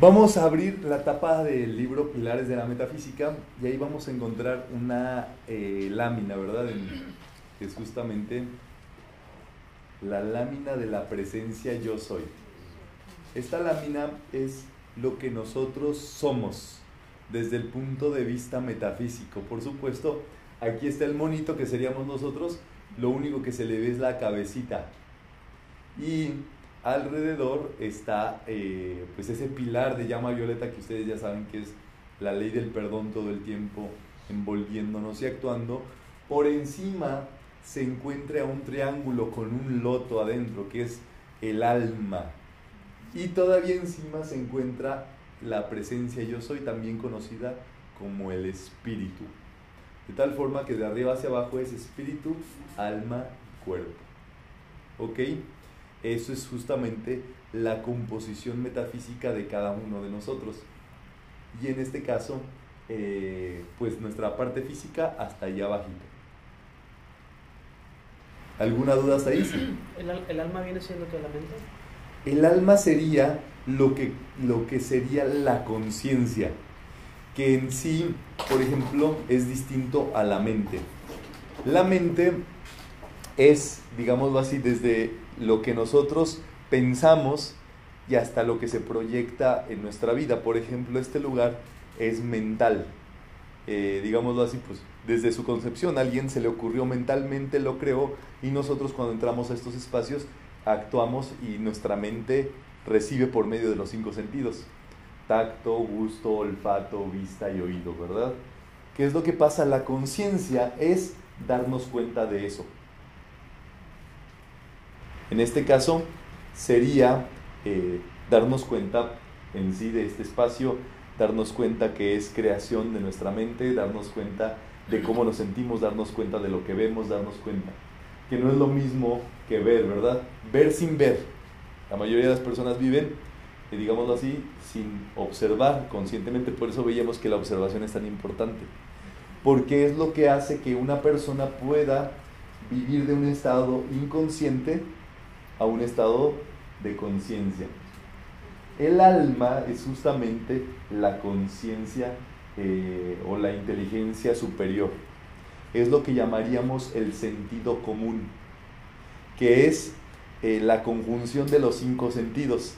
Vamos a abrir la tapa del libro Pilares de la Metafísica y ahí vamos a encontrar una eh, lámina, ¿verdad? que es justamente la lámina de la presencia yo soy. Esta lámina es lo que nosotros somos desde el punto de vista metafísico. Por supuesto, aquí está el monito que seríamos nosotros, lo único que se le ve es la cabecita. Y alrededor está eh, pues ese pilar de llama violeta que ustedes ya saben que es la ley del perdón todo el tiempo envolviéndonos y actuando. Por encima se encuentra un triángulo con un loto adentro que es el alma. Y todavía encima se encuentra la presencia yo soy, también conocida como el espíritu. De tal forma que de arriba hacia abajo es espíritu, alma y cuerpo. ¿Ok? Eso es justamente la composición metafísica de cada uno de nosotros. Y en este caso, eh, pues nuestra parte física hasta allá abajito. ¿Alguna duda hasta ahí? ¿El, alma viene siendo que la mente? El alma sería lo que, lo que sería la conciencia, que en sí, por ejemplo, es distinto a la mente. La mente es, digámoslo así, desde lo que nosotros pensamos y hasta lo que se proyecta en nuestra vida. Por ejemplo, este lugar es mental. Eh, digámoslo así, pues desde su concepción, alguien se le ocurrió mentalmente, lo creó y nosotros cuando entramos a estos espacios actuamos y nuestra mente recibe por medio de los cinco sentidos. Tacto, gusto, olfato, vista y oído, ¿verdad? ¿Qué es lo que pasa? La conciencia es darnos cuenta de eso. En este caso sería eh, darnos cuenta en sí de este espacio, darnos cuenta que es creación de nuestra mente, darnos cuenta de cómo nos sentimos, darnos cuenta de lo que vemos, darnos cuenta. Que no es lo mismo que ver, ¿verdad? Ver sin ver. La mayoría de las personas viven, eh, digámoslo así, sin observar conscientemente. Por eso veíamos que la observación es tan importante. Porque es lo que hace que una persona pueda vivir de un estado inconsciente a un estado de conciencia. El alma es justamente la conciencia eh, o la inteligencia superior. Es lo que llamaríamos el sentido común, que es eh, la conjunción de los cinco sentidos,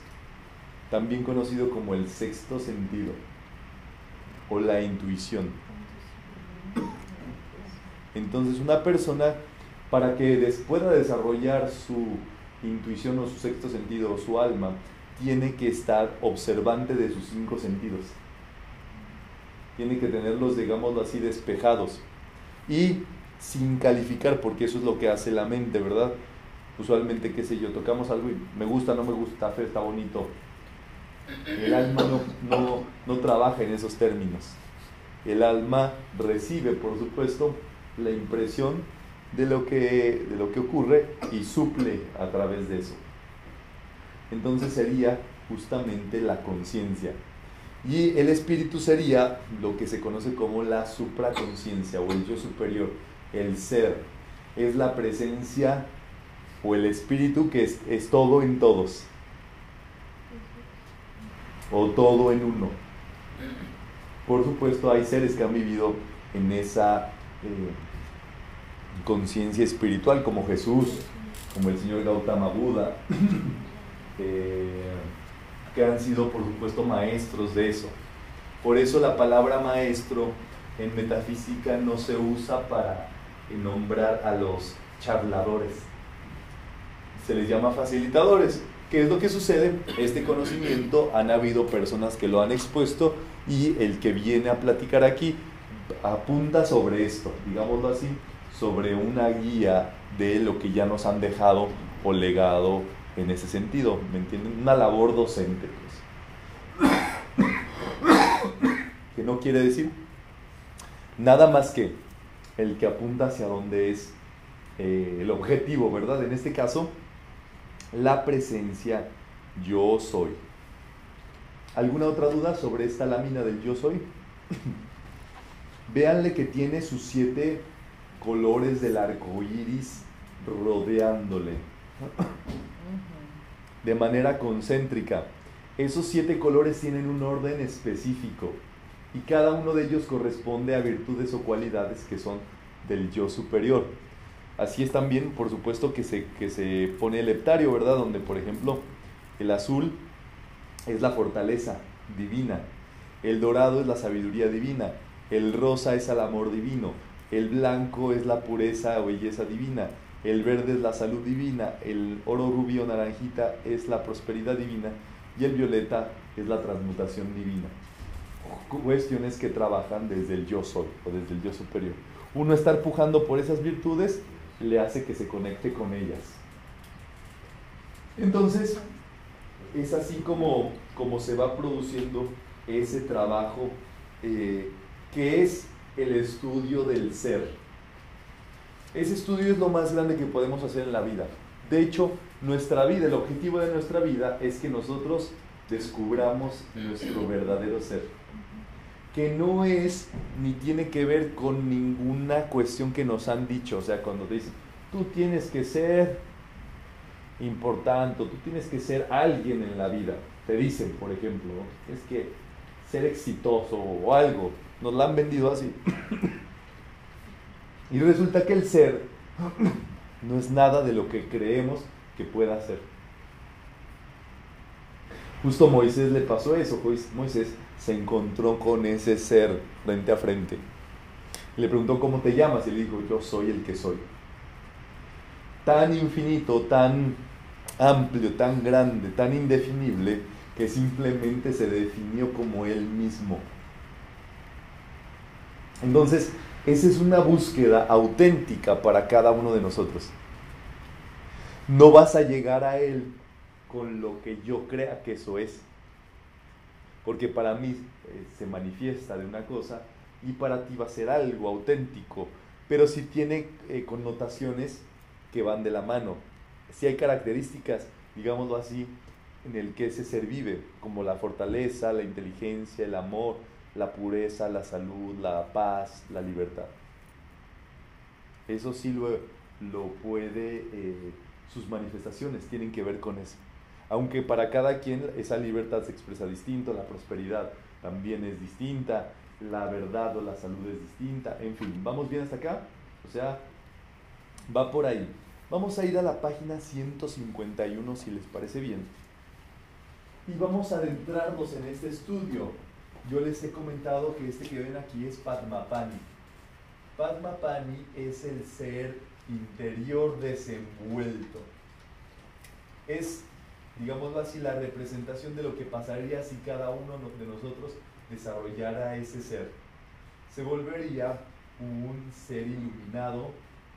también conocido como el sexto sentido o la intuición. Entonces una persona para que pueda desarrollar su intuición o su sexto sentido o su alma, tiene que estar observante de sus cinco sentidos. Tiene que tenerlos, digámoslo así, despejados. Y sin calificar, porque eso es lo que hace la mente, ¿verdad? Usualmente, qué sé yo, tocamos algo y me gusta, no me gusta, está bonito. El alma no, no trabaja en esos términos. El alma recibe, por supuesto, la impresión de lo que, de lo que ocurre y suple a través de eso. Entonces sería justamente la conciencia. Y el espíritu sería lo que se conoce como la supraconciencia o el yo superior, el ser. Es la presencia o el espíritu que es, todo en todos. O todo en uno. Por supuesto, hay seres que han vivido en esa eh, conciencia espiritual como Jesús, como el señor Gautama Buda, eh, que han sido por supuesto maestros de eso. Por eso la palabra maestro en metafísica no se usa para nombrar a los charladores. Se les llama facilitadores. ¿Qué es lo que sucede? Este conocimiento han habido personas que lo han expuesto y el que viene a platicar aquí apunta sobre esto, digámoslo así, sobre una guía de lo que ya nos han dejado o legado en ese sentido, ¿me entienden? Una labor docente, pues. ¿Qué no quiere decir? Nada más que el que apunta hacia donde es eh, el objetivo, ¿verdad? En este caso, la presencia yo soy. ¿Alguna otra duda sobre esta lámina del yo soy? Véanle que tiene sus siete colores del arco iris rodeándole de manera concéntrica. Esos siete colores tienen un orden específico y cada uno de ellos corresponde a virtudes o cualidades que son del yo superior. Así es también, por supuesto, que se, que se pone el heptario, ¿verdad? Donde, por ejemplo, el azul es la fortaleza divina, el dorado es la sabiduría divina, el rosa es el amor divino, el blanco es la pureza o belleza divina, el verde es la salud divina, el oro rubio naranjita es la prosperidad divina y el violeta es la transmutación divina. Cuestiones que trabajan desde el yo soy o desde el yo superior. Uno estar pujando por esas virtudes le hace que se conecte con ellas. Entonces, es así como, como se va produciendo ese trabajo eh, que es el estudio del ser. Ese estudio es lo más grande que podemos hacer en la vida. De hecho, nuestra vida, el objetivo de nuestra vida es que nosotros descubramos nuestro verdadero ser. Que no es ni tiene que ver con ninguna cuestión que nos han dicho. O sea, cuando te dicen, tú tienes que ser importante, tú tienes que ser alguien en la vida. Te dicen, por ejemplo, es que ser exitoso o algo. Nos la han vendido así. y resulta que el ser no es nada de lo que creemos que pueda ser. Justo a Moisés le pasó eso. Moisés se encontró con ese ser frente a frente. Le preguntó cómo te llamas y le dijo, yo soy el que soy. Tan infinito, tan amplio, tan grande, tan indefinible, que simplemente se definió como él mismo. Entonces, esa es una búsqueda auténtica para cada uno de nosotros. No vas a llegar a Él con lo que yo crea que eso es. Porque para mí eh, se manifiesta de una cosa y para ti va a ser algo auténtico. Pero si tiene eh, connotaciones que van de la mano. Si hay características, digámoslo así, en el que ese ser vive, como la fortaleza, la inteligencia, el amor, la pureza, la salud, la paz, la libertad. Eso sí lo, lo puede, eh, sus manifestaciones tienen que ver con eso. Aunque para cada quien esa libertad se expresa distinto, la prosperidad también es distinta, la verdad o la salud es distinta, en fin, ¿vamos bien hasta acá? O sea, va por ahí. Vamos a ir a la página 151 si les parece bien. Y vamos a adentrarnos en este estudio yo les he comentado que este que ven aquí es Padmapani. Padmapani es el ser interior desenvuelto. Es, digámoslo así, la representación de lo que pasaría si cada uno de nosotros desarrollara ese ser. Se volvería un ser iluminado,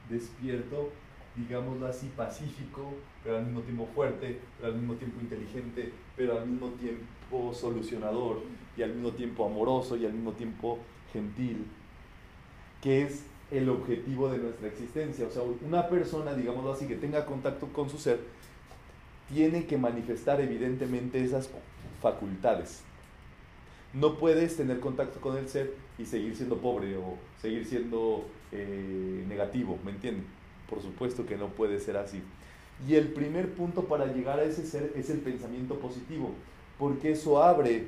despierto, digámoslo así, pacífico, pero al mismo tiempo fuerte, pero al mismo tiempo inteligente, pero al mismo tiempo solucionador y al mismo tiempo amoroso y al mismo tiempo gentil, que es el objetivo de nuestra existencia. O sea, una persona, digámoslo así, que tenga contacto con su ser, tiene que manifestar evidentemente esas facultades. No puedes tener contacto con el ser y seguir siendo pobre o seguir siendo eh, negativo, ¿me entienden? Por supuesto que no puede ser así. Y el primer punto para llegar a ese ser es el pensamiento positivo, porque eso abre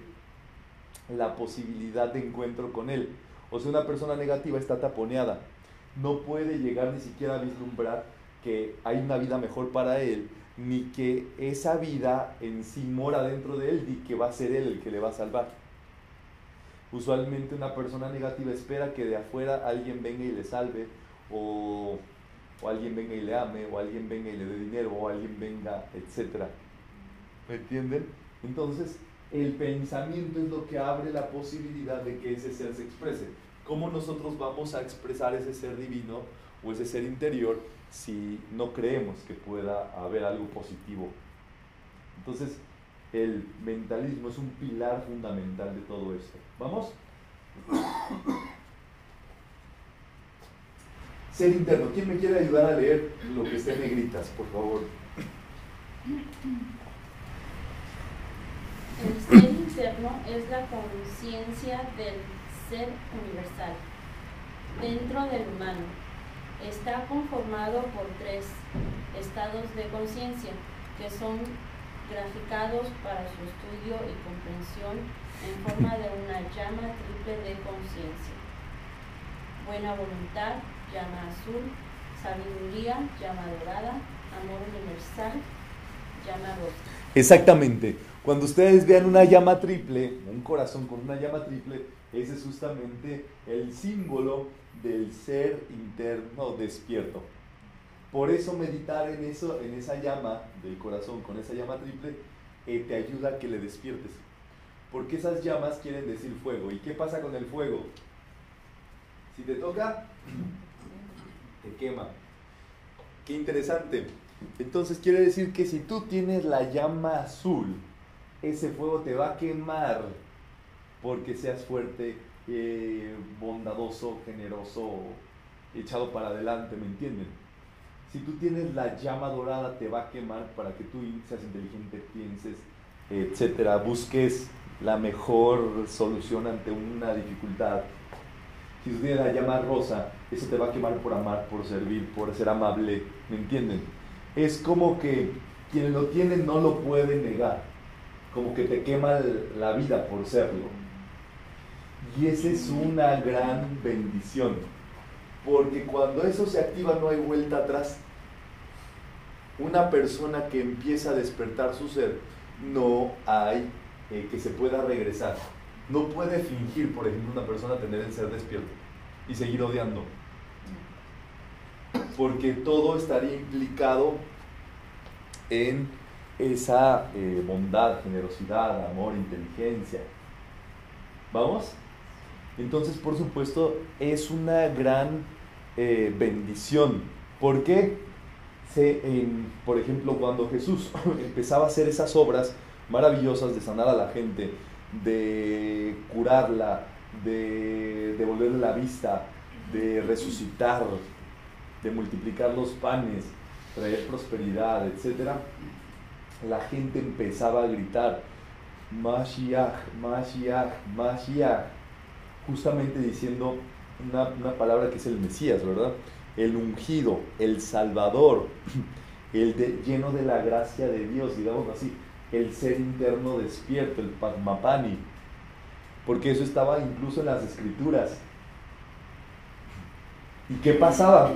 la posibilidad de encuentro con él. O sea, una persona negativa está taponeada, no puede llegar ni siquiera a vislumbrar que hay una vida mejor para él, ni que esa vida en sí mora dentro de él, ni que va a ser él el que le va a salvar. Usualmente una persona negativa espera que de afuera alguien venga y le salve, o o alguien venga y le ame, o alguien venga y le dé dinero, o alguien venga, etc. ¿Me entienden? Entonces, el pensamiento es lo que abre la posibilidad de que ese ser se exprese. ¿Cómo nosotros vamos a expresar ese ser divino o ese ser interior si no creemos que pueda haber algo positivo? Entonces, el mentalismo es un pilar fundamental de todo esto. ¿Vamos? Ser interno. ¿Quién me quiere ayudar a leer lo que está en negritas, por favor? El ser interno es la conciencia del ser universal dentro del humano. Está conformado por tres estados de conciencia, que son graficados para su estudio y comprensión en forma de una llama triple de conciencia. Buena voluntad, llama azul, sabiduría, llama dorada, amor universal, llama rosa. Exactamente. Cuando ustedes vean una llama triple, un corazón con una llama triple, ese es justamente el símbolo del ser interno despierto. Por eso meditar en eso, en esa llama del corazón, con esa llama triple, eh, te ayuda a que le despiertes. Porque esas llamas quieren decir fuego. ¿Y qué pasa con el fuego? Si te toca, te quema. Qué interesante. Entonces quiere decir que si tú tienes la llama azul, ese fuego te va a quemar porque seas fuerte, eh, bondadoso, generoso, echado para adelante, ¿me entienden? Si tú tienes la llama dorada, te va a quemar para que tú seas inteligente, pienses, etcétera, busques la mejor solución ante una dificultad. Si tú tienes la llama rosa, eso te va a quemar por amar, por servir, por ser amable, ¿me entienden? Es como que quien lo tiene no lo puede negar, como que te quema la vida por serlo. Y esa es una gran bendición, porque cuando eso se activa no hay vuelta atrás. Una persona que empieza a despertar su ser, no hay eh, que se pueda regresar. No puede fingir, por ejemplo, una persona tener el ser despierto y seguir odiando. Porque todo estaría implicado en esa eh, bondad, generosidad, amor, inteligencia. ¿Vamos? Entonces, por supuesto, es una gran eh, bendición. ¿Por qué? Por ejemplo, cuando Jesús empezaba a hacer esas obras maravillosas de sanar a la gente, de curarla, de devolverle la vista, de resucitar, de multiplicar los panes, traer prosperidad, etc., la gente empezaba a gritar, Mashiach, Mashiach, Mashiach, justamente diciendo una, palabra que es el Mesías, ¿verdad? El ungido, el Salvador, el lleno de la gracia de Dios, digamos así, el ser interno despierto, el Padmapani, porque eso estaba incluso en las escrituras. ¿Y qué pasaba?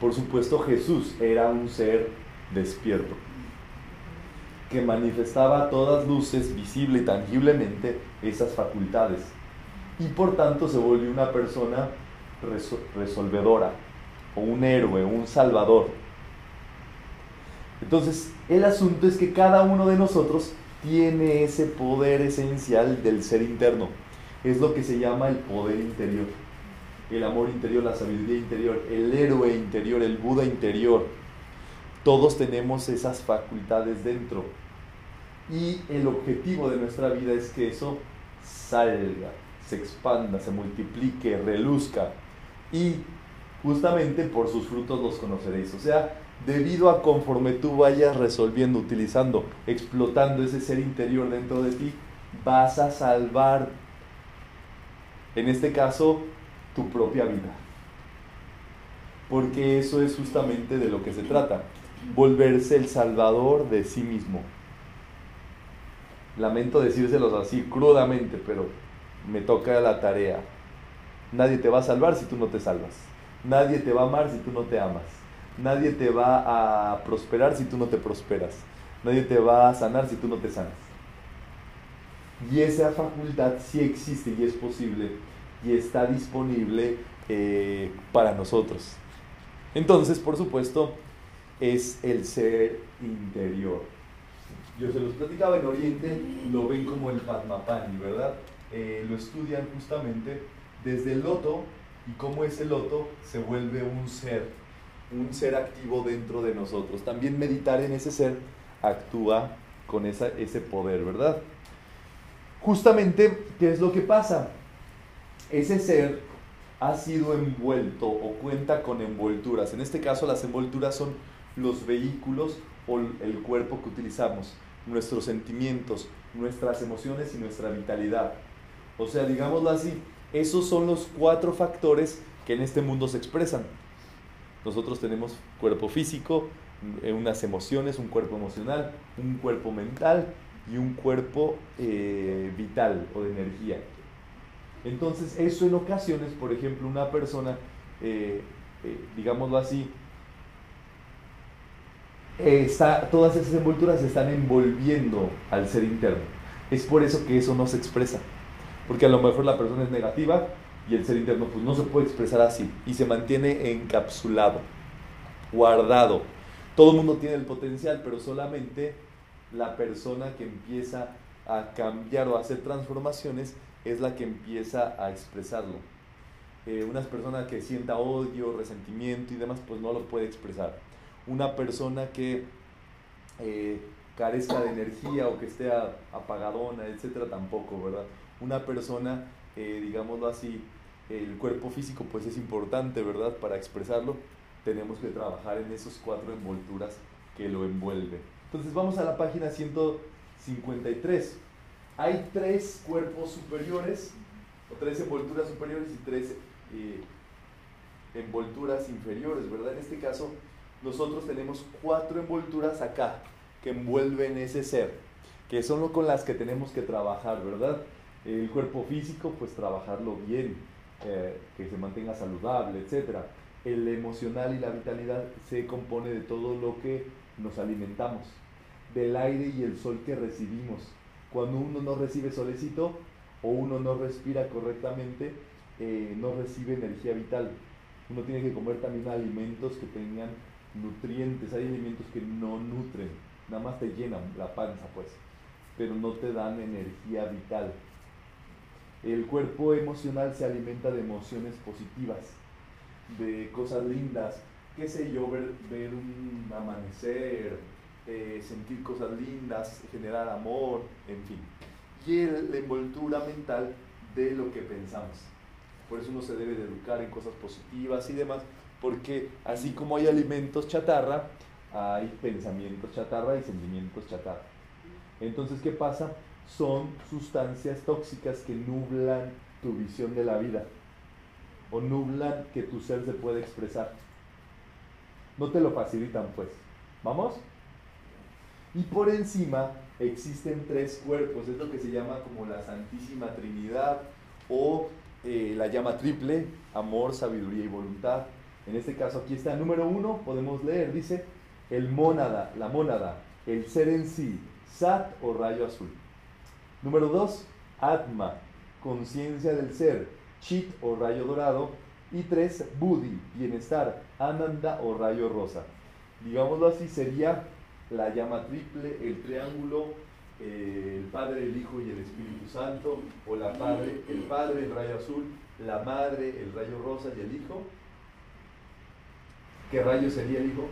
Por supuesto Jesús era un ser despierto, que manifestaba a todas luces, visible y tangiblemente, esas facultades. Y por tanto se volvió una persona resolvedora, o un héroe, un salvador. Entonces, el asunto es que cada uno de nosotros tiene ese poder esencial del ser interno. Es lo que se llama el poder interior el amor interior, la sabiduría interior, el héroe interior, el Buda interior. Todos tenemos esas facultades dentro. Y el objetivo de nuestra vida es que eso salga, se expanda, se multiplique, reluzca. Y justamente por sus frutos los conoceréis. O sea, debido a conforme tú vayas resolviendo, utilizando, explotando ese ser interior dentro de ti, vas a salvar, en este caso, tu propia vida. Porque eso es justamente de lo que se trata, volverse el salvador de sí mismo. Lamento decírselos así crudamente, pero me toca la tarea. Nadie te va a salvar si tú no te salvas. Nadie te va a amar si tú no te amas. Nadie te va a prosperar si tú no te prosperas. Nadie te va a sanar si tú no te sanas. Y esa facultad sí existe y es posible y está disponible eh, para nosotros. Entonces, por supuesto, es el ser interior. Yo se los platicaba en Oriente, lo ven como el Padmapani, ¿verdad? Eh, lo estudian justamente desde el loto y cómo ese loto se vuelve un ser, un ser activo dentro de nosotros. También meditar en ese ser actúa con esa, ese poder, ¿verdad? Justamente, ¿qué es lo que pasa? ese ser ha sido envuelto o cuenta con envolturas. En este caso las envolturas son los vehículos o el cuerpo que utilizamos, nuestros sentimientos, nuestras emociones y nuestra vitalidad. O sea, digámoslo así, esos son los cuatro factores que en este mundo se expresan. Nosotros tenemos cuerpo físico, eh, unas emociones, un cuerpo emocional, un cuerpo mental y un cuerpo eh, vital o de energía. Entonces, eso en ocasiones, por ejemplo, una persona, eh, digámoslo así, está, todas esas envolturas están envolviendo al ser interno. Es por eso que eso no se expresa. Porque a lo mejor la persona es negativa y el ser interno pues no se puede expresar así y se mantiene encapsulado, guardado. Todo el mundo tiene el potencial, pero solamente la persona que empieza a cambiar o a hacer transformaciones es la que empieza a expresarlo. Eh, una persona que sienta odio, resentimiento y demás, pues no lo puede expresar. Una persona que eh, carezca de energía o que esté apagadona, etcétera, tampoco, ¿verdad? Una persona, eh, digámoslo así, el cuerpo físico pues es importante, ¿verdad? Para expresarlo, tenemos que trabajar en esos cuatro envolturas que lo envuelven. Entonces vamos a la página 153. Hay tres cuerpos superiores, o tres envolturas superiores y tres eh, envolturas inferiores, ¿verdad? En este caso, nosotros tenemos cuatro envolturas acá que envuelven ese ser, que son con las que tenemos que trabajar, ¿verdad? El cuerpo físico, pues trabajarlo bien, eh, que se mantenga saludable, etc. El emocional y la vitalidad se compone de todo lo que nos alimentamos, del aire y el sol que recibimos. Cuando uno no recibe solecito o uno no respira correctamente, eh, no recibe energía vital. Uno tiene que comer también alimentos que tengan nutrientes. Hay alimentos que no nutren, nada más te llenan la panza, pues, pero no te dan energía vital. El cuerpo emocional se alimenta de emociones positivas, de cosas lindas, qué sé yo, ver, un amanecer, eh, sentir cosas lindas, generar amor, en fin. Y la envoltura mental de lo que pensamos. Por eso uno se debe de educar en cosas positivas y demás, porque así como hay alimentos chatarra, hay pensamientos chatarra y sentimientos chatarra. Entonces, ¿qué pasa? son sustancias tóxicas que nublan tu visión de la vida o nublan que tu ser se puede expresar. No te lo facilitan pues. ¿Vamos? Y por encima existen tres cuerpos, es lo que se llama como la Santísima Trinidad o eh, la llama triple, amor, sabiduría y voluntad. En este caso aquí está, número uno, podemos leer, dice, el mónada, la mónada, el ser en sí, sat o rayo azul. Número 2, Atma, conciencia del ser, Chit o rayo dorado. Y 3, Buddhi, bienestar, Ananda o rayo rosa. Digámoslo así, sería la llama triple, el triángulo, eh, el Padre, el Hijo y el Espíritu Santo, o la Padre, el Padre, el rayo azul, la Madre, el rayo rosa y el Hijo. ¿Qué rayo sería el Hijo?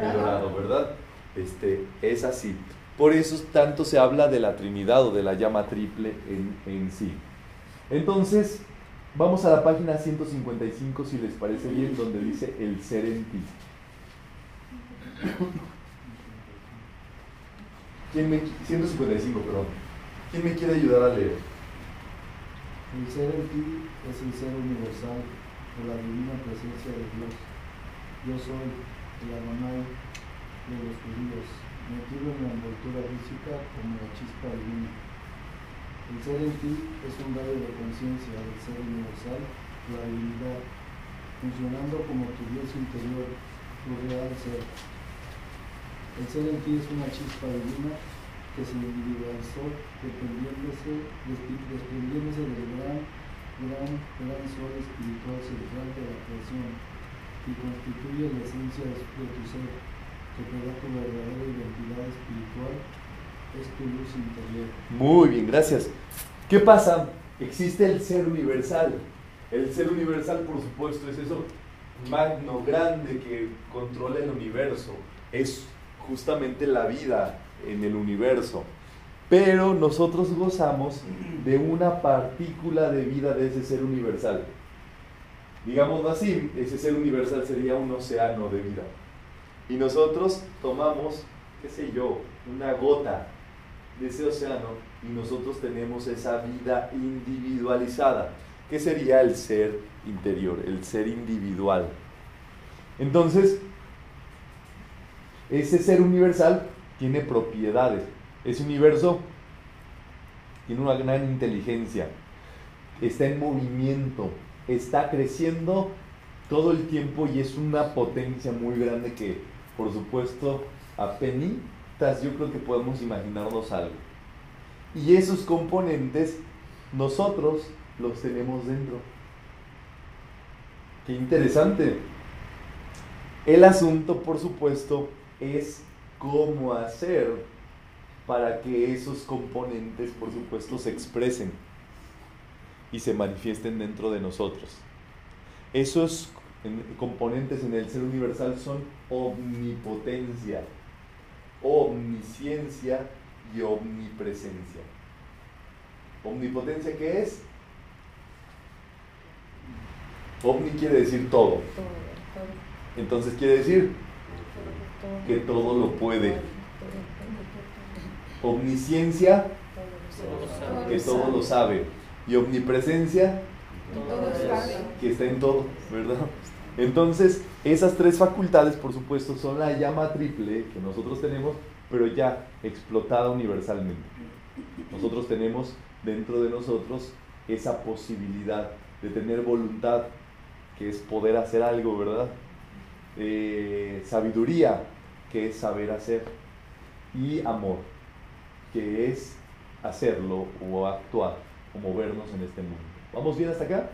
El dorado, ¿verdad? Este, es así. Por eso tanto se habla de la Trinidad o de la llama triple en, sí. Entonces, vamos a la página 155, si les parece bien, donde dice el ser en ti. ¿Quién me, 155, perdón. ¿Quién me quiere ayudar a leer? El ser en ti es el ser universal, de la divina presencia de Dios. Yo soy el Adonai de los judíos metido en la envoltura física como la chispa divina. El ser en ti es un rayo de conciencia del ser universal, la divinidad, funcionando como tu Dios interior, tu real ser. El ser en ti es una chispa divina que se individualizó desprendiéndose, desprendiéndose del gran, gran, gran sol espiritual central de la creación y constituye la esencia de tu ser que tu verdadera identidad espiritual, es tu luz interior. Muy bien, gracias. ¿Qué pasa? Existe el ser universal. El ser universal, por supuesto, es eso magno, grande, que controla el universo. Es justamente la vida en el universo. Pero nosotros gozamos de una partícula de vida de ese ser universal. Digámoslo así, ese ser universal sería un océano de vida. Y nosotros tomamos, qué sé yo, una gota de ese océano y nosotros tenemos esa vida individualizada, que sería el ser interior, el ser individual. Entonces, ese ser universal tiene propiedades. Ese universo tiene una gran inteligencia, está en movimiento, está creciendo todo el tiempo y es una potencia muy grande que, por supuesto, a penitas yo creo que podemos imaginarnos algo. Y esos componentes nosotros los tenemos dentro. Qué interesante. El asunto, por supuesto, es cómo hacer para que esos componentes, por supuesto, se expresen y se manifiesten dentro de nosotros. Esos componentes en el ser universal son omnipotencia, omnisciencia y omnipresencia. ¿Omnipotencia qué es? Omni quiere decir todo. Entonces quiere decir que todo lo puede. Omnisciencia, que todo lo sabe. Y omnipresencia, que está en todo, ¿verdad? Entonces, esas tres facultades, por supuesto, son la llama triple que nosotros tenemos, pero ya explotada universalmente. Nosotros tenemos dentro de nosotros esa posibilidad de tener voluntad, que es poder hacer algo, ¿verdad? Eh, sabiduría, que es saber hacer, y amor, que es hacerlo o actuar o movernos en este mundo. ¿Vamos bien hasta acá?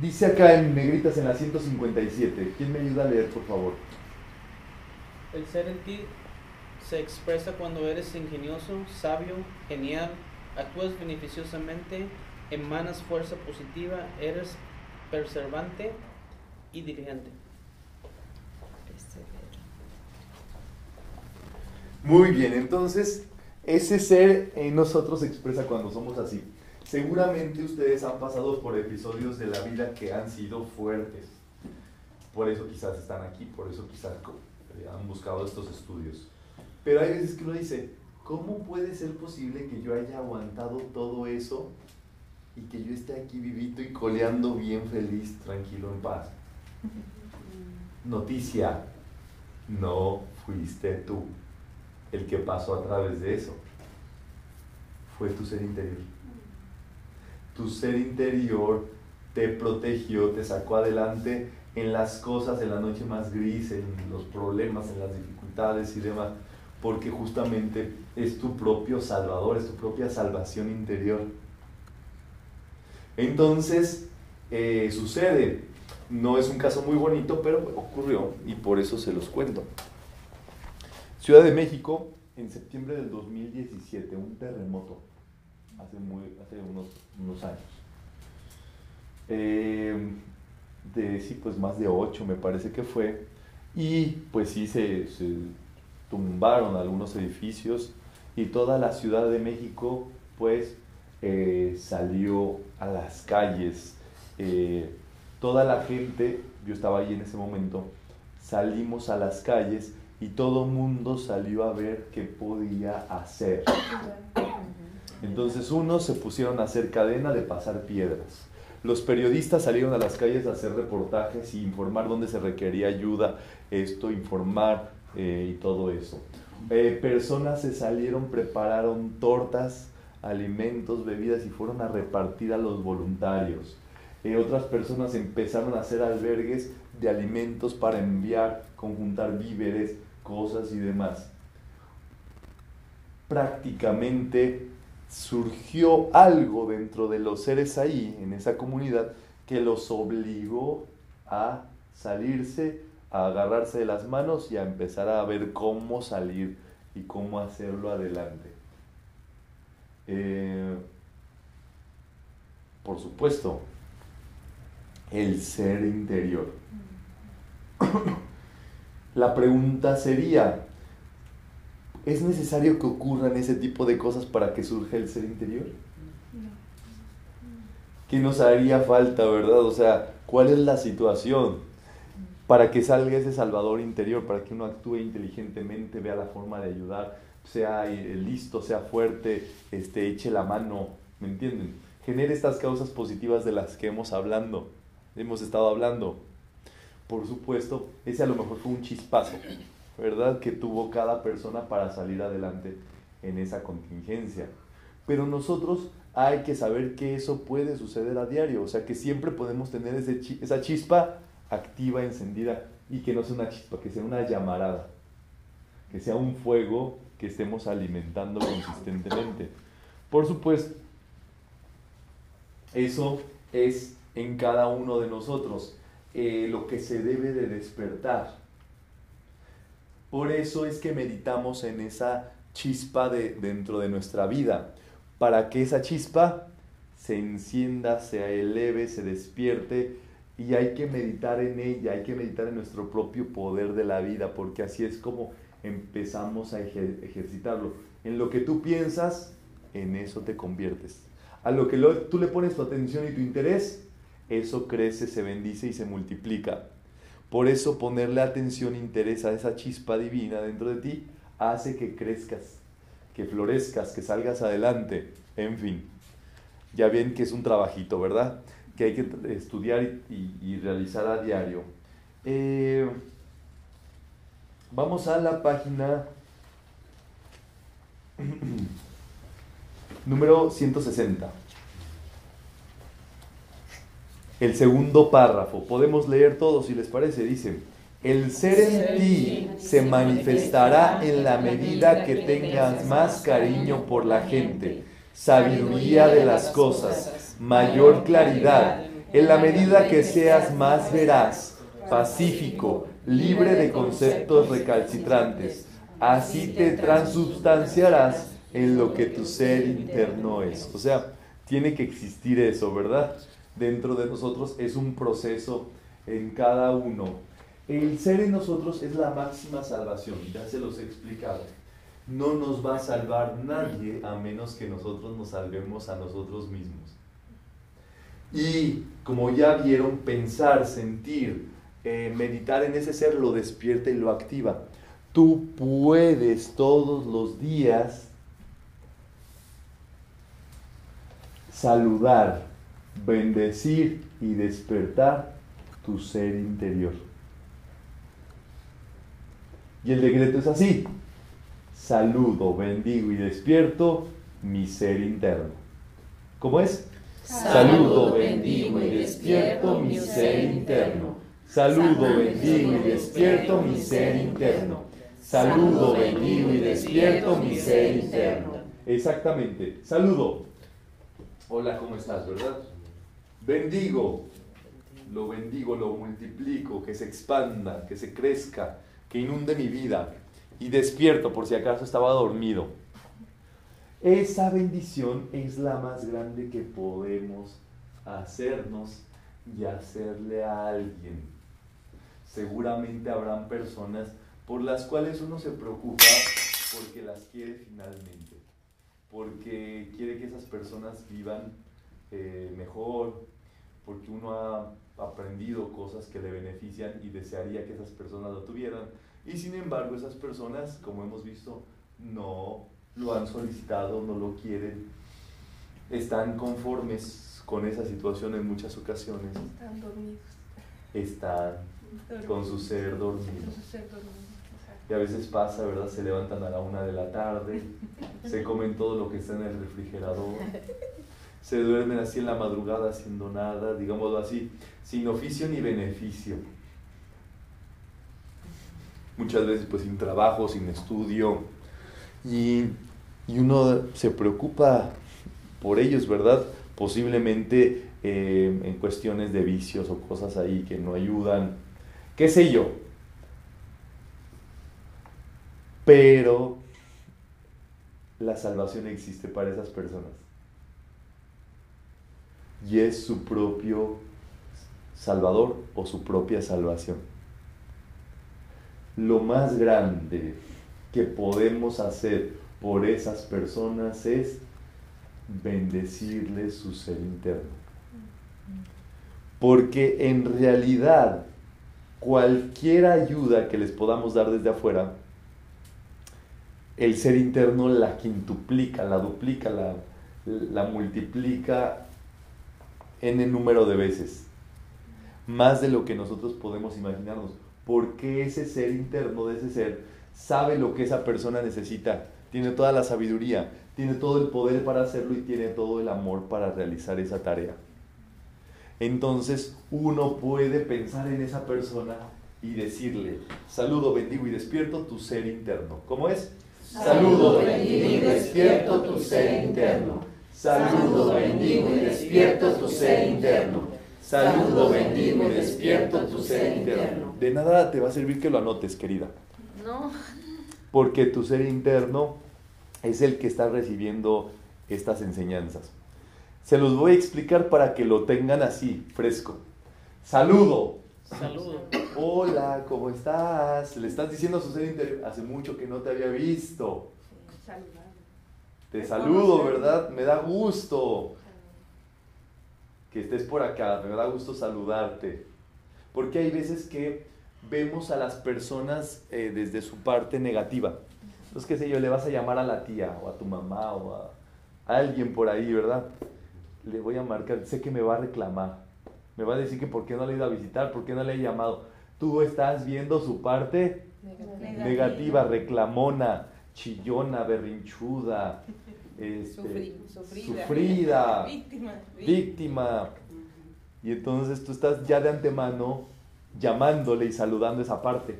Dice acá en negritas en la 157. ¿Quién me ayuda a leer, por favor? El ser en ti se expresa cuando eres ingenioso, sabio, genial, actúas beneficiosamente, emanas fuerza positiva, eres perseverante y diligente. Muy bien, entonces ese ser en nosotros se expresa cuando somos así. Seguramente ustedes han pasado por episodios de la vida que han sido fuertes. Por eso quizás están aquí, por eso quizás eh, han buscado estos estudios. Pero hay veces que uno dice, ¿cómo puede ser posible que yo haya aguantado todo eso y que yo esté aquí vivito y coleando bien feliz, tranquilo, en paz? Noticia, no fuiste tú el que pasó a través de eso. Fue tu ser interior. Tu ser interior te protegió, te sacó adelante en las cosas, en la noche más gris, en los problemas, en las dificultades y demás, porque justamente es tu propio salvador, es tu propia salvación interior. Entonces, eh, sucede, no es un caso muy bonito, pero ocurrió y por eso se los cuento. Ciudad de México, en septiembre del 2017, un terremoto, hace, unos, años. Eh, de sí, pues más de ocho me parece que fue. Y pues sí, se, tumbaron algunos edificios y toda la Ciudad de México pues eh, salió a las calles. Eh, toda la gente, yo estaba ahí en ese momento, salimos a las calles y todo mundo salió a ver qué podía hacer. Entonces unos se pusieron a hacer cadena de pasar piedras. Los periodistas salieron a las calles a hacer reportajes y informar dónde se requería ayuda, esto, informar eh, y todo eso. Eh, personas se salieron, prepararon tortas, alimentos, bebidas y fueron a repartir a los voluntarios. Eh, otras personas empezaron a hacer albergues de alimentos para enviar, conjuntar víveres, cosas y demás. Prácticamente surgió algo dentro de los seres ahí, en esa comunidad, que los obligó a salirse, a agarrarse de las manos y a empezar a ver cómo salir y cómo hacerlo adelante. Eh, por supuesto, el ser interior. La pregunta sería, ¿Es necesario que ocurran ese tipo de cosas para que surja el ser interior? ¿Qué nos haría falta, verdad? O sea, ¿cuál es la situación para que salga ese salvador interior, para que uno actúe inteligentemente, vea la forma de ayudar, sea listo, sea fuerte, este, eche la mano, ¿me entienden? Genere estas causas positivas de las que hemos hablando, hemos estado hablando. Por supuesto, ese a lo mejor fue un chispazo, ¿verdad? Que tuvo cada persona para salir adelante en esa contingencia. Pero nosotros hay que saber que eso puede suceder a diario, o sea que siempre podemos tener ese esa chispa activa, encendida, y que no sea una chispa, que sea una llamarada, que sea un fuego que estemos alimentando consistentemente. Por supuesto, eso es en cada uno de nosotros eh, lo que se debe de despertar. Por eso es que meditamos en esa chispa de, dentro de nuestra vida, para que esa chispa se encienda, se eleve, se despierte y hay que meditar en ella, hay que meditar en nuestro propio poder de la vida, porque así es como empezamos a ejercitarlo. En lo que tú piensas, en eso te conviertes. A lo que tú le pones tu atención y tu interés, eso crece, se bendice y se multiplica. Por eso ponerle atención, interés a esa chispa divina dentro de ti hace que crezcas, que florezcas, que salgas adelante, en fin. Ya ven que es un trabajito, ¿verdad? Que hay que estudiar y, realizar a diario. Eh, vamos a la página número 160. El segundo párrafo, podemos leer todo si les parece, dice, el ser en ti se manifestará en la medida que tengas más cariño por la gente, sabiduría de las cosas, mayor claridad, en la medida que seas más veraz, pacífico, libre de conceptos recalcitrantes. Así te transubstanciarás en lo que tu ser interno es. O sea, tiene que existir eso, ¿verdad? Dentro de nosotros es un proceso en cada uno el ser en nosotros es la máxima salvación, ya se los he explicado. No nos va a salvar nadie a menos que nosotros nos salvemos a nosotros mismos. Y como ya vieron, pensar, sentir, eh, meditar en ese ser lo despierta y lo activa. Tú puedes todos los días saludar, bendecir y despertar tu ser interior. Y el decreto es así. Saludo, bendigo y despierto mi ser interno. ¿Cómo es? Saludo, bendigo y despierto mi ser interno. Saludo, bendigo y despierto mi ser interno. Saludo, bendigo y despierto mi ser interno. Exactamente. Saludo. Hola, ¿cómo estás, verdad? Bendigo. Lo bendigo, lo multiplico, que se expanda, que se crezca, que inunde mi vida y despierto por si acaso estaba dormido. Esa bendición es la más grande que podemos hacernos y hacerle a alguien. Seguramente habrán personas por las cuales uno se preocupa porque las quiere finalmente, porque quiere que esas personas vivan eh, mejor, porque uno ha aprendido cosas que le benefician y desearía que esas personas lo tuvieran. Y sin embargo, esas personas, como hemos visto, no lo han solicitado, no lo quieren, están conformes con esa situación en muchas ocasiones. Están dormidos. Están con su ser dormido. Y a veces pasa, ¿verdad? Se levantan a la una de la tarde, se comen todo lo que está en el refrigerador, se duermen así en la madrugada haciendo nada, digámoslo así, sin oficio ni beneficio. Muchas veces pues sin trabajo, sin estudio. Y, uno se preocupa por ellos, ¿verdad? Posiblemente eh, en cuestiones de vicios o cosas ahí que no ayudan, qué sé yo. Pero la salvación existe para esas personas y es su propio Salvador o su propia salvación. Lo más grande que podemos hacer por esas personas es bendecirles su ser interno. Porque en realidad cualquier ayuda que les podamos dar desde afuera, el ser interno la quintuplica, la duplica, la, la multiplica el número de veces. más de lo que nosotros podemos imaginarnos. Porque ese ser interno de ese ser sabe lo que esa persona necesita, tiene toda la sabiduría, tiene todo el poder para hacerlo y tiene todo el amor para realizar esa tarea. Entonces uno puede pensar en esa persona y decirle, saludo, bendigo y despierto tu ser interno. ¿Cómo es? Saludo, bendigo y despierto tu ser interno. Saludo, bendigo y despierto tu ser interno. Saludo, bendigo y despierto tu ser interno. De nada te va a servir que lo anotes, querida. No. Porque tu ser interno es el que está recibiendo estas enseñanzas. Se los voy a explicar para que lo tengan así, fresco. Saludo. Saludo. Hola, ¿cómo estás? Le estás diciendo a su ser interior, hace mucho que no te había visto. Te saludo, ¿verdad? Me da gusto que estés por acá, me da gusto saludarte. Porque hay veces que vemos a las personas eh, desde su parte negativa. Entonces, qué sé yo, le vas a llamar a la tía o a tu mamá o a alguien por ahí, ¿verdad? Le voy a marcar, sé que me va a reclamar. Me va a decir que por qué no le he ido a visitar, por qué no le he llamado. Tú estás viendo su parte negativa, reclamona, chillona, berrinchuda, este, sufrida, víctima. Y entonces tú estás ya de antemano llamándole y saludando esa parte.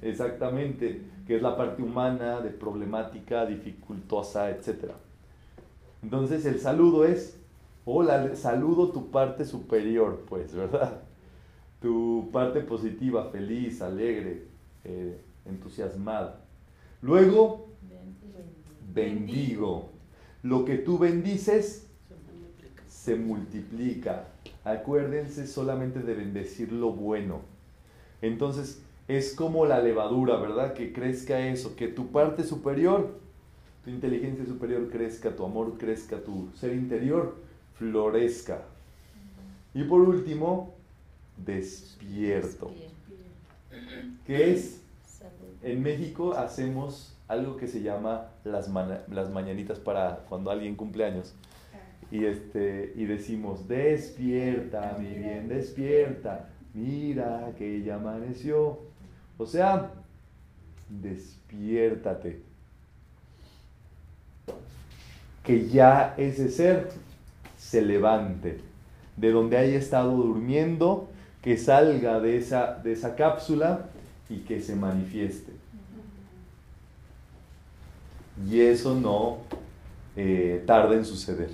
Exactamente, que es la parte humana, de problemática, dificultosa, etc. Entonces el saludo es, hola, saludo tu parte superior, pues, ¿verdad? Tu parte positiva, feliz, alegre, eh, entusiasmada. Luego, bendigo. Lo que tú bendices se multiplica. Acuérdense solamente de bendecir lo bueno. Entonces, es como la levadura, ¿verdad? Que crezca eso, que tu parte superior, tu inteligencia superior crezca, tu amor crezca, tu ser interior florezca. Y por último, despierto. ¿Qué es? En México hacemos algo que se llama las, las mañanitas para cuando alguien cumple años. Y, este, y decimos, despierta, mi bien, despierta. Mira que ya amaneció. O sea, despiértate. Que ya ese ser se levante. De donde haya estado durmiendo, que salga de esa, de esa cápsula y que se manifieste. Y eso no eh, tarda en suceder.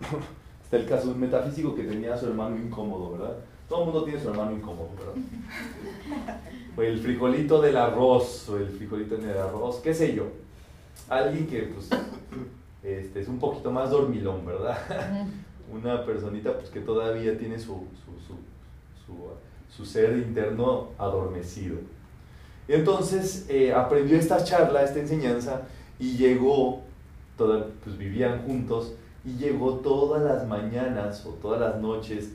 Está el caso un metafísico que tenía a su hermano incómodo, ¿verdad? Todo el mundo tiene su hermano incómodo, ¿verdad? O el frijolito del arroz, o el frijolito en el arroz, qué sé yo. Alguien que pues, este, es un poquito más dormilón, ¿verdad? Una personita pues, que todavía tiene su, su, ser interno adormecido. Y entonces eh, aprendió esta charla, esta enseñanza, y llegó, pues vivían juntos, y llegó todas las mañanas o todas las noches,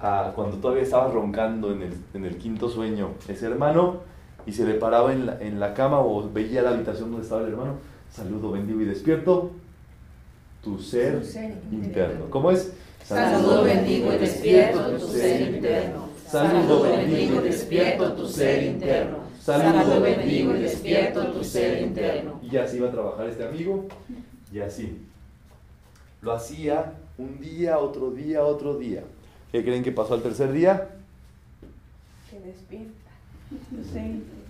a, cuando todavía estaba roncando en el, en el, quinto sueño ese hermano, y se le paraba en la, en la cama o veía la habitación donde estaba el hermano, saludo, bendigo y despierto, tu ser, interno. ¿Cómo es? Saludo, bendigo y despierto tu ser interno. Saludo, bendigo y despierto tu ser interno. Saludo, bendigo y despierto tu ser interno. Y así iba a trabajar este amigo, y así. Lo hacía un día, otro día, otro día. ¿Qué creen que pasó al tercer día? Que despierta.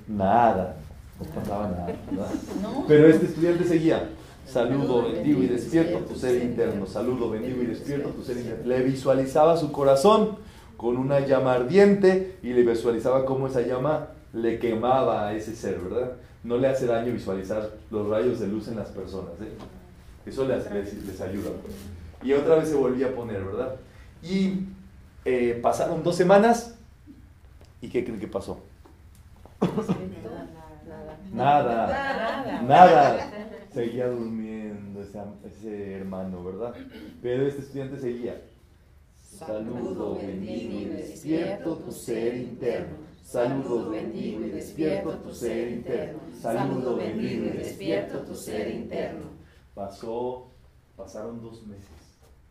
Nada, no pasaba nada. Pero este estudiante seguía. Saludo, bendigo y despierto tu ser interno. Saludo, bendigo y despierto tu ser interno. Le visualizaba su corazón con una llama ardiente y le visualizaba cómo esa llama le quemaba a ese ser, ¿verdad? No le hace daño visualizar los rayos de luz en las personas, ¿eh? Eso les, les, ayuda. Pues. Y otra vez se volvía a poner, ¿verdad? Y eh, pasaron dos semamas y ¿qué creen que pasó? Nada, nada, nada seguía durmiendo ese, hermano, ¿verdad? Pero este estudiante seguía. Saludo, bendigo y despierto tu ser interno. Saludo, bendigo y despierto tu ser interno. Saludo, bendigo y despierto tu ser interno. Pasó, pasaron dos meses.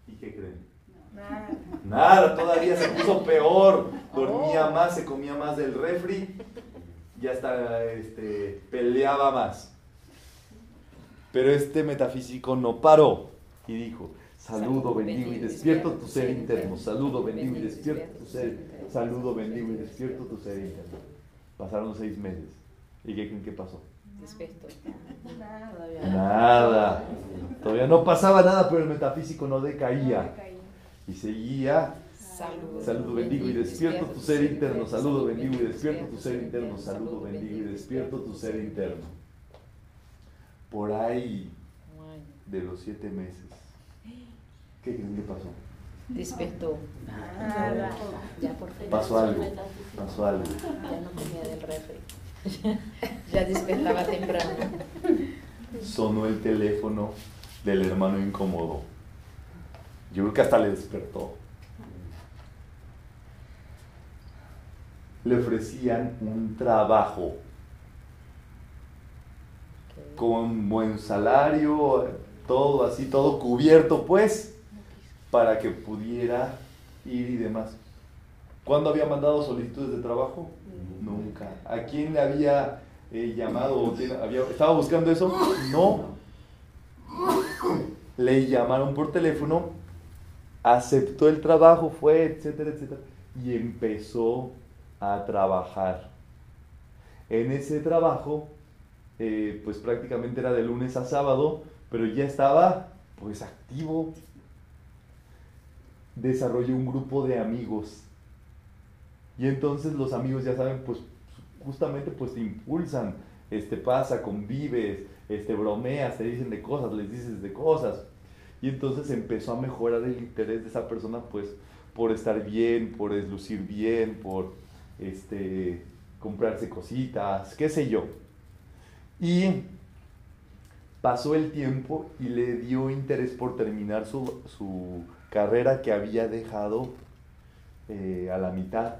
¿Y qué creen? Nada. Nada, todavía se puso peor. Dormía más, se comía más del refri y hasta este, peleaba más. Pero este metafísico no paró y dijo, saludo, bendigo y despierto tu ser interno, saludo, bendigo y despierto tu ser, saludo, bendigo y despierto tu ser interno. Pasaron seis meses. ¿Y qué creen que pasó? Despierto. Nada. Nada. Todavía no pasaba nada, pero el metafísico no decaía. Y seguía Saludo. Saludo, bendigo y despierto tu ser interno. Saludo, bendigo y despierto tu ser interno. Saludo, bendigo y despierto tu ser interno. Por ahí de los siete meses. ¿Qué creen que pasó? Despertó. Nada. Ya por fin. Pasó algo. Pasó algo. Ya no comía del refri. ya despertaba temprano. Sonó el teléfono del hermano incómodo. Yo creo que hasta le despertó. Le ofrecían un trabajo con buen salario, todo así, todo cubierto, pues, para que pudiera ir y demás. ¿Cuándo había mandado solicitudes de trabajo? Nunca. ¿A quién le había eh, llamado? o quién había- ¿Estaba buscando eso? No. Le llamaron por teléfono, aceptó el trabajo, fue, etcétera, etcétera, y empezó a trabajar. En ese trabajo, eh, pues prácticamente era de lunes a sábado, pero ya estaba pues activo. Desarrolló un grupo de amigos. Y entonces los amigos ya saben, pues justamente pues te impulsan, este pasa, convives, este bromeas, te dicen de cosas, les dices de cosas. Y entonces empezó a mejorar el interés de esa persona pues por estar bien, por lucir bien, por este comprarse cositas, qué sé yo. Y pasó el tiempo y le dio interés por terminar su, su carrera que había dejado eh, a la mitad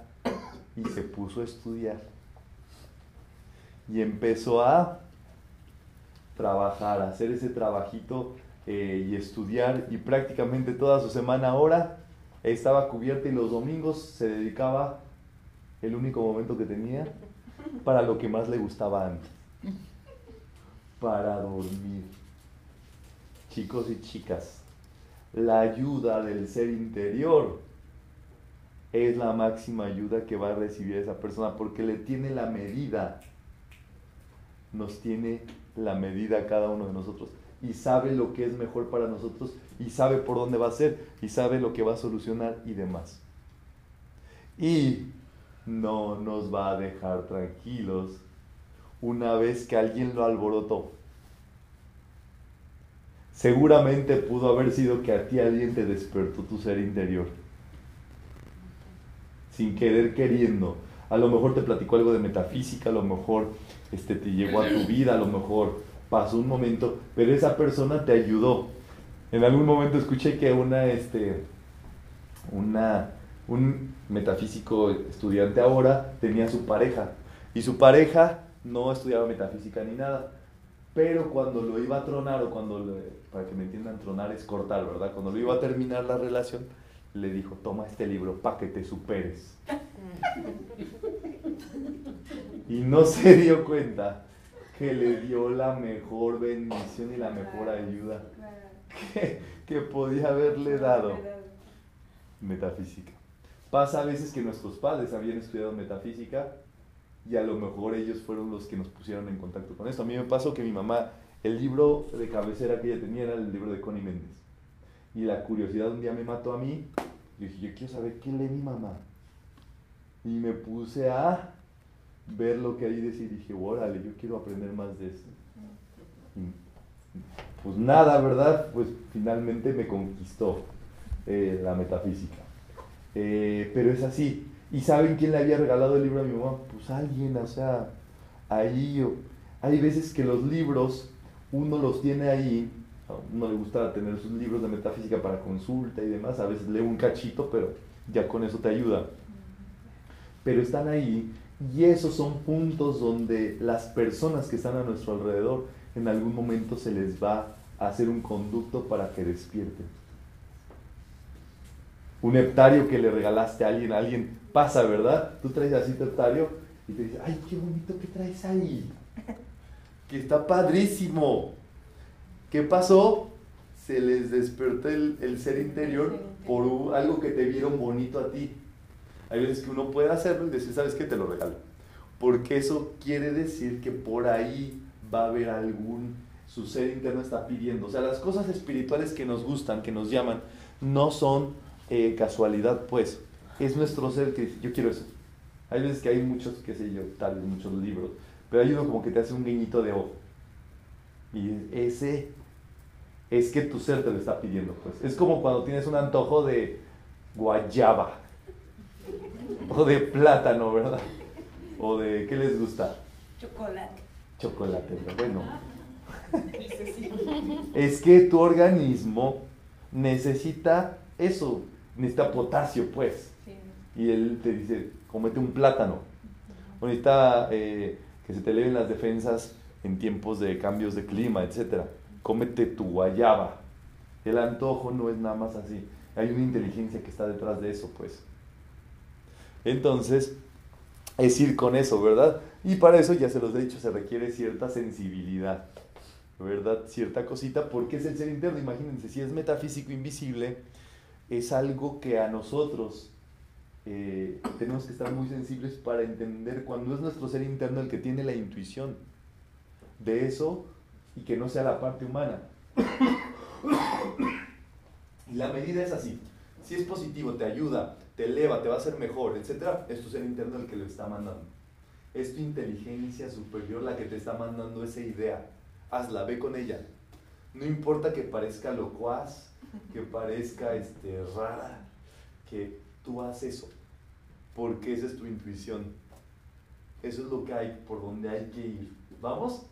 y se puso a estudiar. Y empezó a trabajar, a hacer ese trabajito eh, y estudiar y prácticamente toda su semana ahora estaba cubierta y los domingos se dedicaba el único momento que tenía para lo que más le gustaba antes, para dormir. Chicos y chicas, la ayuda del ser interior es la máxima ayuda que va a recibir esa persona porque le tiene la medida, nos tiene la medida a cada uno de nosotros y sabe lo que es mejor para nosotros y sabe por dónde va a ser y sabe lo que va a solucionar y demás. Y no nos va a dejar tranquilos una vez que alguien lo alborotó. Seguramente pudo haber sido que a ti alguien te despertó tu ser interior. Sin querer queriendo. A lo mejor te platicó algo de metafísica, a lo mejor este, te llegó a tu vida, a lo mejor pasó un momento, pero esa persona te ayudó. En algún momento escuché que una, este, una, un metafísico estudiante ahora tenía su pareja y su pareja no estudiaba metafísica ni nada, pero cuando lo iba a tronar o cuando, le- para que me entiendan, tronar es cortar, ¿verdad? Cuando lo iba a terminar la relación, le dijo, toma este libro para que te superes. Y no se dio cuenta que le dio la mejor bendición y la mejor ayuda que, que podía haberle dado metafísica. Pasa a veces que nuestros padres habían estudiado metafísica y a lo mejor ellos fueron los que nos pusieron en contacto con esto. A mí me pasó que mi mamá, el libro de cabecera que ella tenía era el libro de Connie Méndez. Y la curiosidad un día me mató a mí. Y dije, yo quiero saber qué lee mi mamá. Y me puse a ver lo que ahí decía y dije, órale, yo quiero aprender más de esto. Pues nada, ¿verdad? Pues finalmente me conquistó eh, la metafísica. Eh, pero es así. ¿Y saben quién le había regalado el libro a mi mamá? Pues alguien, o sea, ahí. hay veces que los libros, uno los tiene ahí, a uno le gusta tener sus libros de metafísica para consulta y demás, a veces lee un cachito, pero ya con eso te ayuda. Pero están ahí y esos son puntos donde las personas que están a nuestro alrededor en algún momento se les va a hacer un conducto para que despierten. un heptario que le regalaste a alguien, alguien pasa, ¿verdad? Tú traes así tu heptario y te dice, ay, qué bonito que traes ahí, que está padrísimo. ¿Qué pasó? Se les despertó el, el ser interior por un- algo que te vieron bonito a ti. Hay veces que uno puede hacerlo y decir, ¿sabes qué? Te lo regalo. Porque eso quiere decir que por ahí va a haber algún, su ser interno está pidiendo. O sea, las cosas espirituales que nos gustan, que nos llaman, no son eh, casualidad, pues. Es nuestro ser que dice, yo quiero eso. Hay veces que hay muchos, qué sé yo, tal vez muchos libros, pero hay uno como que te hace un guiñito de ojo. Y ese es que tu ser te lo está pidiendo, pues. Es como cuando tienes un antojo de guayaba o de plátano, ¿verdad? O de, ¿qué les gusta? Chocolate. Chocolate, pero bueno. Es que tu organismo necesita eso, necesita potasio, pues. Y él te dice, comete un plátano. O necesita eh, que se te eleven las defensas en tiempos de cambios de clima, etc. Cómete tu guayaba. El antojo no es nada más así. Hay una inteligencia que está detrás de eso, pues. Entonces, es ir con eso, ¿verdad? Y para eso, ya se los he dicho, se requiere cierta sensibilidad, ¿verdad? Cierta cosita, porque es el ser interno. Imagínense, si es metafísico invisible, es algo que a nosotros eh, tenemos que estar muy sensibles para entender cuando es nuestro ser interno el que tiene la intuición de eso y que no sea la parte humana. Y la medida es así. Si es positivo, te ayuda, te eleva, te va a hacer mejor, etc. Es tu ser interno el que lo está mandando. Es tu inteligencia superior la que te está mandando esa idea. Hazla, ve con ella. No importa que parezca locuaz, que parezca este, rara, que tú haces eso. Porque esa es tu intuición. Eso es lo que hay, por donde hay que ir. ¿Vamos?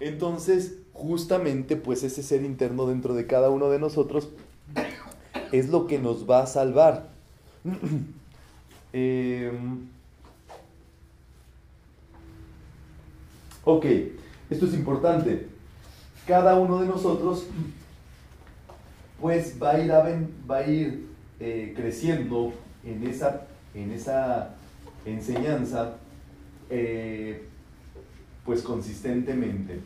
Entonces, justamente, pues ese ser interno dentro de cada uno de nosotros es lo que nos va a salvar. Eh, ok, esto es importante. Cada uno de nosotros, pues va a ir, aven- va a ir eh, creciendo en esa, en esa enseñanza, eh, pues consistentemente.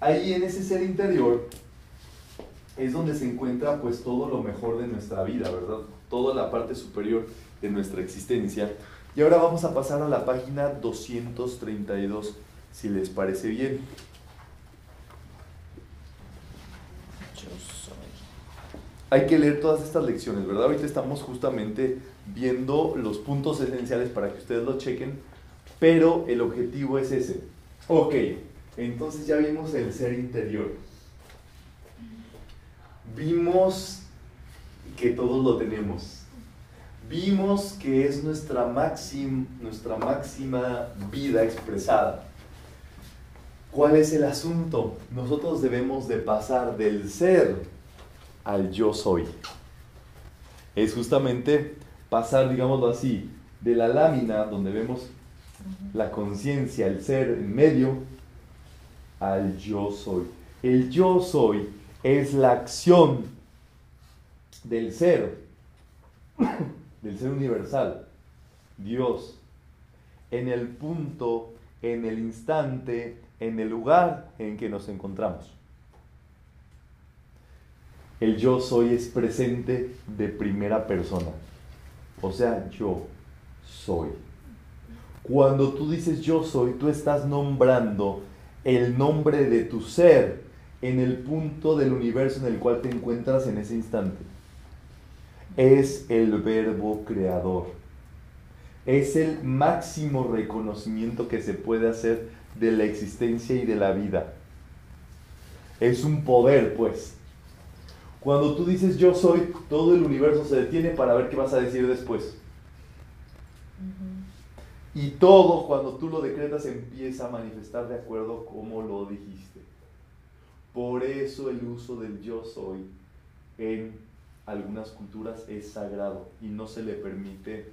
Ahí en ese ser interior es donde se encuentra pues todo lo mejor de nuestra vida, ¿verdad? Toda la parte superior de nuestra existencia. Y ahora vamos a pasar a la página 232, si les parece bien. Yo soy. Hay que leer todas estas lecciones, ¿verdad? Ahorita estamos justamente viendo los puntos esenciales para que ustedes lo chequen, pero el objetivo es ese. Ok, entonces ya vimos el ser interior. Vimos que todos lo tenemos. Vimos que es nuestra, nuestra máxima vida expresada. ¿Cuál es el asunto? Nosotros debemos de pasar del ser al yo soy. Es justamente pasar, digámoslo así, de la lámina donde vemos la conciencia, el ser en medio, al yo soy. El yo soy es la acción del ser, del ser universal, Dios, en el punto, en el instante, en el lugar en que nos encontramos. El yo soy es presente de primera persona. O sea, yo soy. Cuando tú dices yo soy, tú estás nombrando el nombre de tu ser en el punto del universo en el cual te encuentras en ese instante. Es el verbo creador. Es el máximo reconocimiento que se puede hacer de la existencia y de la vida. Es un poder, pues. Cuando tú dices yo soy, todo el universo se detiene para ver qué vas a decir después. Y todo cuando tú lo decretas empieza a manifestar de acuerdo como lo dijiste. Por eso el uso del yo soy en algunas culturas es sagrado y no se le permite,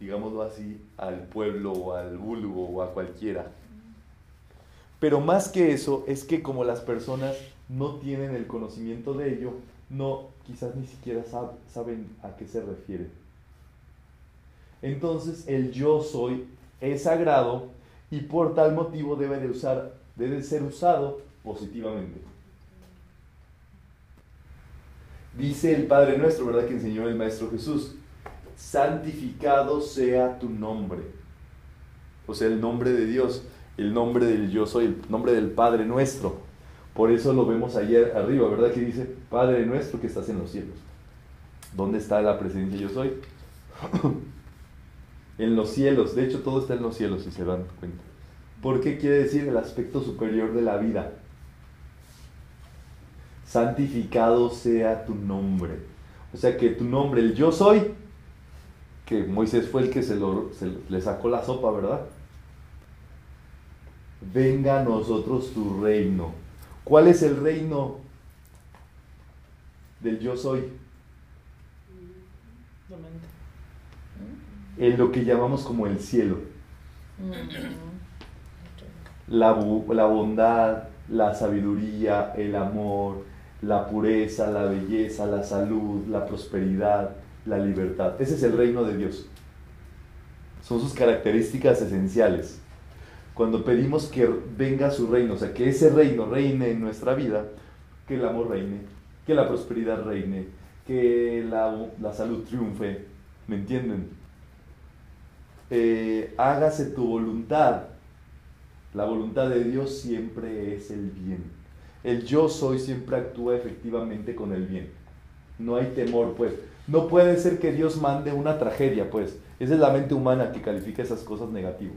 digámoslo así, al pueblo o al vulgo o a cualquiera. Pero más que eso es que como las personas no tienen el conocimiento de ello, no, quizás ni siquiera sab- saben a qué se refiere. Entonces el yo soy es sagrado y por tal motivo debe de usar, debe ser usado positivamente. Dice el Padre nuestro, ¿verdad? Que enseñó el Maestro Jesús. Santificado sea tu nombre. O sea, el nombre de Dios, el nombre del yo soy, el nombre del Padre nuestro. Por eso lo vemos ayer arriba, ¿verdad? Que dice, Padre nuestro que estás en los cielos. ¿Dónde está la presencia yo soy? en los cielos. De hecho, todo está en los cielos, si se dan cuenta. ¿Por qué quiere decir el aspecto superior de la vida? Santificado sea tu nombre. O sea que tu nombre, el yo soy, que Moisés fue el que se, lo, se le sacó la sopa, ¿verdad? Venga a nosotros tu reino. ¿Cuál es el reino del yo soy? La mente. En lo que llamamos como el cielo. Mm. La, la bondad, la sabiduría, el amor, la pureza, la belleza, la salud, la prosperidad, la libertad. Ese es el reino de Dios. Son sus características esenciales. Cuando pedimos que venga su reino, o sea, que ese reino reine en nuestra vida, que el amor reine, que la prosperidad reine, que la, la salud triunfe, ¿me entienden? Eh, hágase tu voluntad. La voluntad de Dios siempre es el bien. El yo soy siempre actúa efectivamente con el bien. No hay temor, pues. No puede ser que Dios mande una tragedia, pues. Esa es la mente humana que califica esas cosas negativo.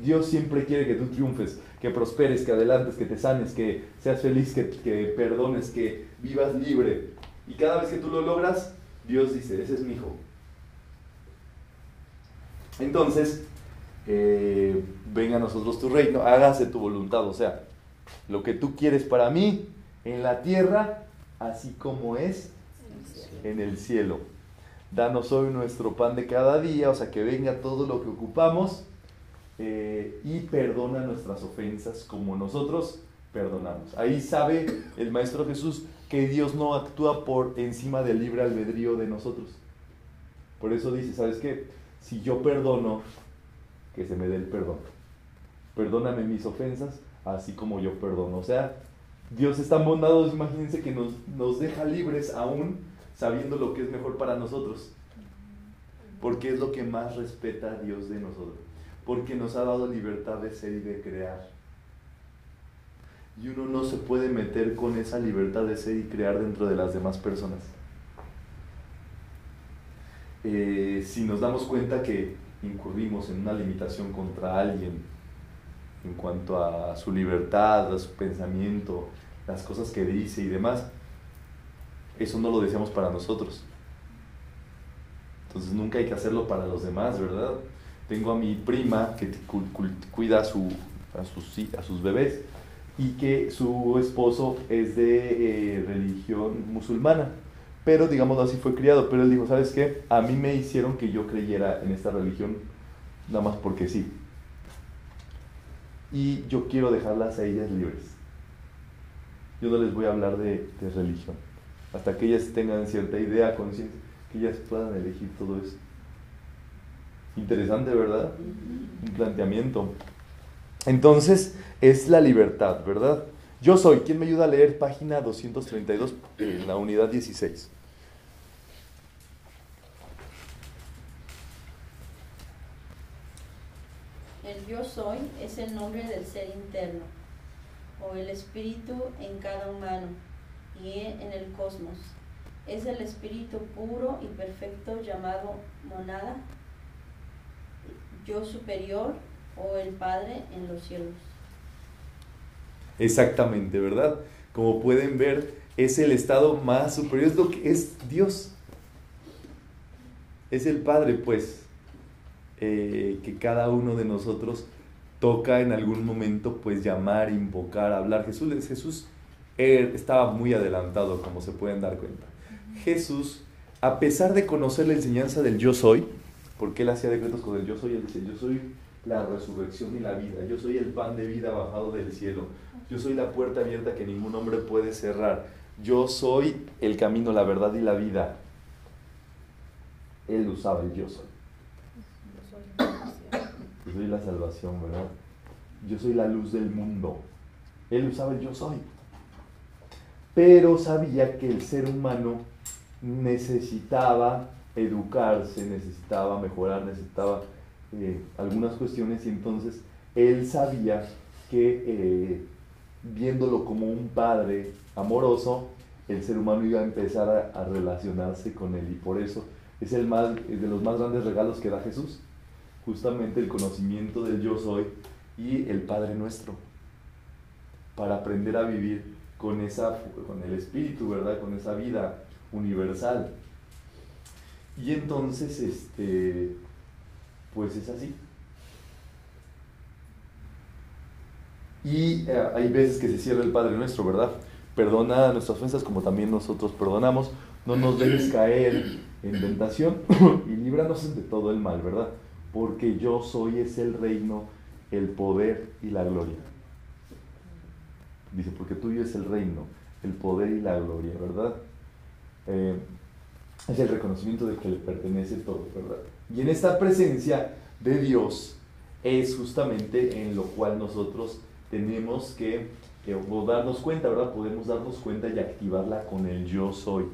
Dios siempre quiere que tú triunfes, que prosperes, que adelantes, que te sanes, que seas feliz, que, que perdones, que vivas libre. Y cada vez que tú lo logras, Dios dice, ese es mi hijo. Entonces, eh, venga a nosotros tu reino, hágase tu voluntad, o sea, lo que tú quieres para mí en la tierra, así como es en el cielo. Danos hoy nuestro pan de cada día, o sea, que venga todo lo que ocupamos eh, y perdona nuestras ofensas como nosotros perdonamos. Ahí sabe el Maestro Jesús que Dios no actúa por encima del libre albedrío de nosotros. Por eso dice, ¿sabes qué? Si yo perdono, que se me dé el perdón. Perdóname mis ofensas, así como yo perdono. O sea, Dios es tan bondadoso, imagínense que nos, nos deja libres aún sabiendo lo que es mejor para nosotros. Porque es lo que más respeta a Dios de nosotros. Porque nos ha dado libertad de ser y de crear. Y uno no se puede meter con esa libertad de ser y crear dentro de las demás personas. Eh, si nos damos cuenta que incurrimos en una limitación contra alguien en cuanto a su libertad, a su pensamiento, las cosas que dice y demás, eso no lo deseamos para nosotros. Entonces nunca hay que hacerlo para los demás, ¿verdad? Tengo a mi prima que cu- cu- cuida a, su, a, sus, bebés y que su esposo es de eh, religión musulmana, pero digamos así fue criado, pero él dijo, ¿sabes qué? A mí me hicieron que yo creyera en esta religión nada más porque sí. Y yo quiero dejarlas a ellas libres. Yo no les voy a hablar de, de religión, hasta que ellas tengan cierta idea, conciencia, que ellas puedan elegir todo eso. Interesante, ¿verdad? Un planteamiento. Entonces, es la libertad, ¿verdad? Yo soy, ¿quién me ayuda a leer página 232 en la unidad 16? El yo soy es el nombre del ser interno, o el espíritu en cada humano y en el cosmos. Es el espíritu puro y perfecto llamado monada, yo superior o el Padre en los cielos. Exactamente, ¿verdad? Como pueden ver, es el estado más superior, es lo que es Dios. Es el Padre, pues, eh, que cada uno de nosotros toca en algún momento, pues, llamar, invocar, hablar. Jesús, Jesús estaba muy adelantado, como se pueden dar cuenta. Jesús, a pesar de conocer la enseñanza del yo soy, porque él hacía decretos con el yo soy, él dice, yo soy la resurrección y la vida, yo soy el pan de vida bajado del cielo, yo soy la puerta abierta que ningún hombre puede cerrar, yo soy el camino, la verdad y la vida. Él usaba el yo soy. Yo soy la salvación, ¿verdad? Yo soy la luz del mundo. Él usaba el yo soy. Pero sabía que el ser humano necesitaba educarse, necesitaba mejorar, necesitaba eh, algunas cuestiones y entonces él sabía que eh, viéndolo como un padre amoroso, el ser humano iba a empezar a, relacionarse con él y por eso es el más, de los más grandes regalos que da Jesús, justamente el conocimiento del yo soy y el Padre nuestro, para aprender a vivir con, esa, con el espíritu, ¿verdad? Con esa vida universal. Y entonces, este, pues es así. Y eh, hay veces que se cierra el Padre Nuestro, ¿verdad? Perdona nuestras ofensas como también nosotros perdonamos. No nos dejes caer en tentación y líbranos de todo el mal, ¿verdad? Porque yo soy es el reino, el poder y la gloria. Dice, porque tuyo es el reino, el poder y la gloria, ¿verdad? Eh, es el reconocimiento de que le pertenece todo, ¿verdad? Y en esta presencia de Dios es justamente en lo cual nosotros tenemos que, darnos cuenta, ¿verdad? Podemos darnos cuenta y activarla con el yo soy.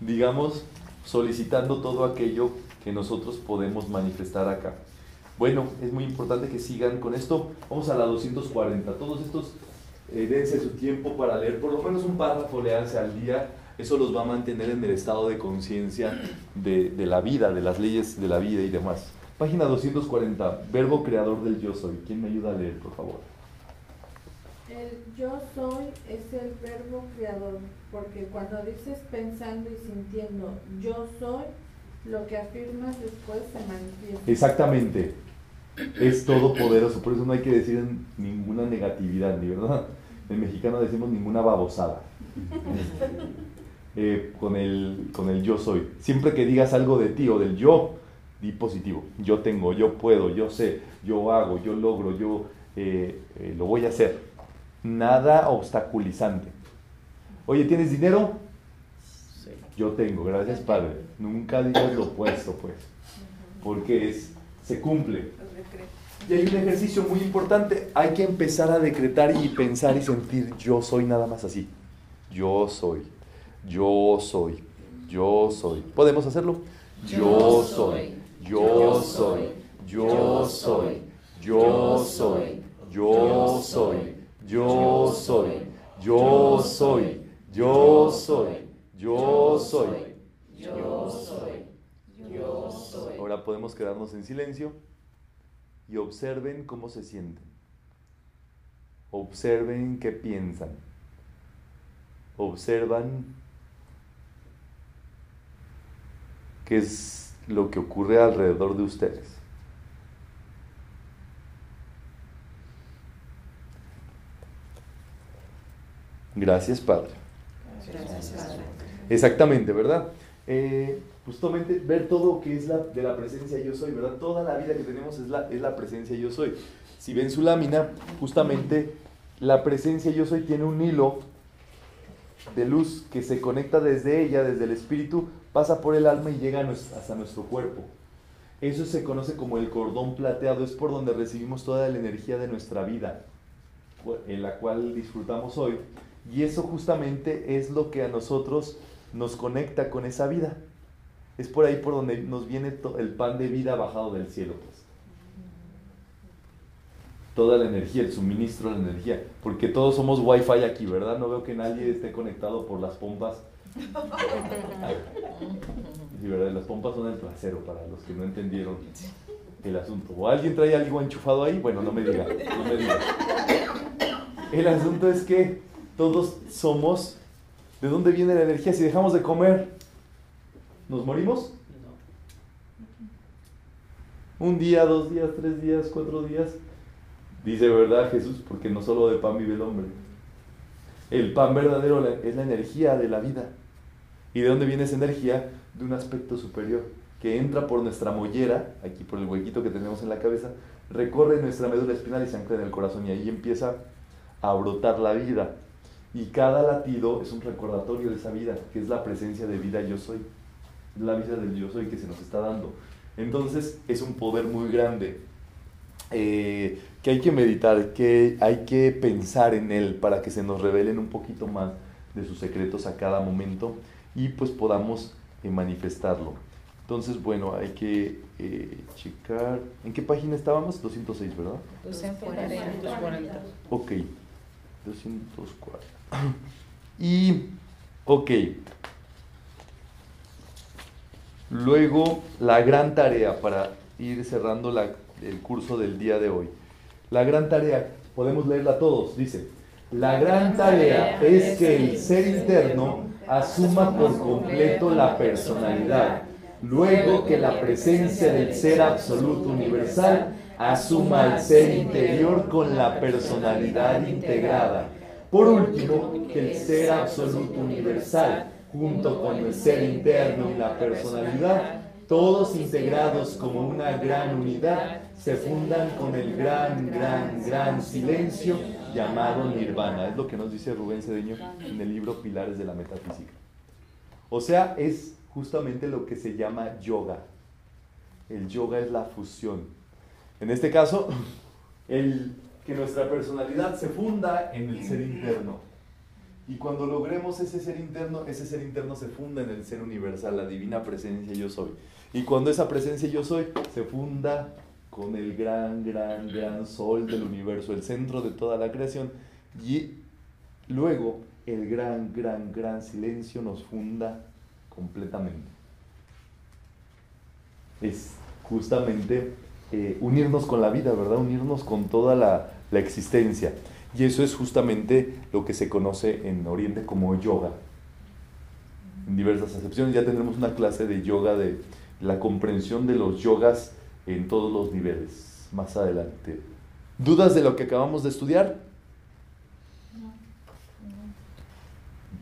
Digamos, solicitando todo aquello que nosotros podemos manifestar acá. Bueno, es muy importante que sigan con esto. Vamos a la 240. Todos estos, eh, dense su tiempo para leer, por lo menos un párrafo leanse al día. Eso los va a mantener en el estado de conciencia de, de la vida, de las leyes de la vida y demás. Página 240, verbo creador del yo soy. ¿Quién me ayuda a leer, por favor? El yo soy es el verbo creador, porque cuando dices pensando y sintiendo yo soy, lo que afirmas después se manifiesta. Exactamente. Es todopoderoso, por eso no hay que decir ninguna negatividad, ni verdad. En mexicano decimos ninguna babosada. Eh, con, el, con el yo soy. Siempre que digas algo de ti o del yo, di positivo. Yo tengo, yo puedo, yo sé, yo hago, yo logro, yo eh, eh, lo voy a hacer. Nada obstaculizante. Oye, ¿tienes dinero? Sí. Yo tengo, gracias Padre. Nunca digas lo opuesto, pues. Porque es, se cumple. Y hay un ejercicio muy importante. Hay que empezar a decretar y pensar y sentir yo soy nada más así. Yo soy. Yo soy. Yo soy. ¿Podemos hacerlo? Yo soy. Yo soy. Yo soy. Yo soy. Yo soy. Yo soy. Yo soy. Yo soy. Yo soy. Yo soy. Yo soy. Ahora podemos quedarnos en silencio y observen cómo se sienten. Observen qué piensan. Observan qué es lo que ocurre alrededor de ustedes. Gracias, Padre. Gracias, Padre. Exactamente, ¿verdad? Eh, justamente ver todo que es la, de la presencia yo soy, ¿verdad? Toda la vida que tenemos es la, es la presencia yo soy. Si ven su lámina, justamente la presencia yo soy tiene un hilo de luz que se conecta desde ella, desde el espíritu, pasa por el alma y llega hasta nuestro cuerpo. Eso se conoce como el cordón plateado, es por donde recibimos toda la energía de nuestra vida, en la cual disfrutamos hoy. Y eso justamente es lo que a nosotros nos conecta con esa vida. Es por ahí por donde nos viene el pan de vida bajado del cielo. Pues. Toda la energía, el suministro de la energía. Porque todos somos wifi aquí, ¿verdad? No veo que nadie esté conectado por las pompas. Sí, ¿verdad? Las pompas son el placero para los que no entendieron el asunto. ¿O alguien trae algo enchufado ahí? Bueno, no me diga. No me diga. El asunto es que todos somos. ¿De dónde viene la energía? Si dejamos de comer, ¿nos morimos? Un día, dos días, tres días, cuatro días. Dice verdad Jesús, porque no solo de pan vive el hombre. El pan verdadero es la energía de la vida. ¿Y de dónde viene esa energía? De un aspecto superior, que entra por nuestra mollera, aquí por el huequito que tenemos en la cabeza, recorre nuestra médula espinal y se ancla en el corazón y ahí empieza a brotar la vida. Y cada latido es un recordatorio de esa vida, que es la presencia de vida yo soy. La vida del yo soy que se nos está dando. Entonces es un poder muy grande eh, que hay que meditar, que hay que pensar en él para que se nos revelen un poquito más de sus secretos a cada momento y pues podamos eh, manifestarlo. Entonces, bueno, hay que eh, checar. ¿En qué página estábamos? 206, ¿verdad? 240. Ok, 204. Y, ok. Luego, la gran tarea para ir cerrando la, el curso del día de hoy. La gran tarea, podemos leerla todos, dice, la gran tarea es que el ser interno asuma por completo la personalidad, luego que la presencia del ser absoluto universal asuma el ser interior con la personalidad integrada. Por último, que el ser absoluto universal, junto con el ser interno y la personalidad, todos integrados como una gran unidad, se fundan con el gran, gran, gran silencio llamado nirvana. Es lo que nos dice Rubén Cedeño en el libro Pilares de la Metafísica. O sea, es justamente lo que se llama yoga. El yoga es la fusión. En este caso, el que nuestra personalidad se funda en el ser interno. Y cuando logremos ese ser interno, ese ser interno se funda en el ser universal, la divina presencia yo soy. Y cuando esa presencia yo soy se funda con el gran, gran, gran sol del universo, el centro de toda la creación, y luego el gran, gran, gran silencio nos funda completamente. Es justamente eh, unirnos con la vida, ¿verdad? Unirnos con toda la, la existencia. Y eso es justamente lo que se conoce en Oriente como yoga. En diversas acepciones ya tendremos una clase de yoga, de la comprensión de los yogas en todos los niveles más adelante. ¿Dudas de lo que acabamos de estudiar?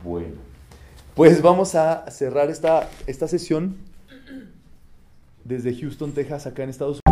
Bueno, pues vamos a cerrar esta, esta sesión desde Houston, Texas, acá en Estados Unidos.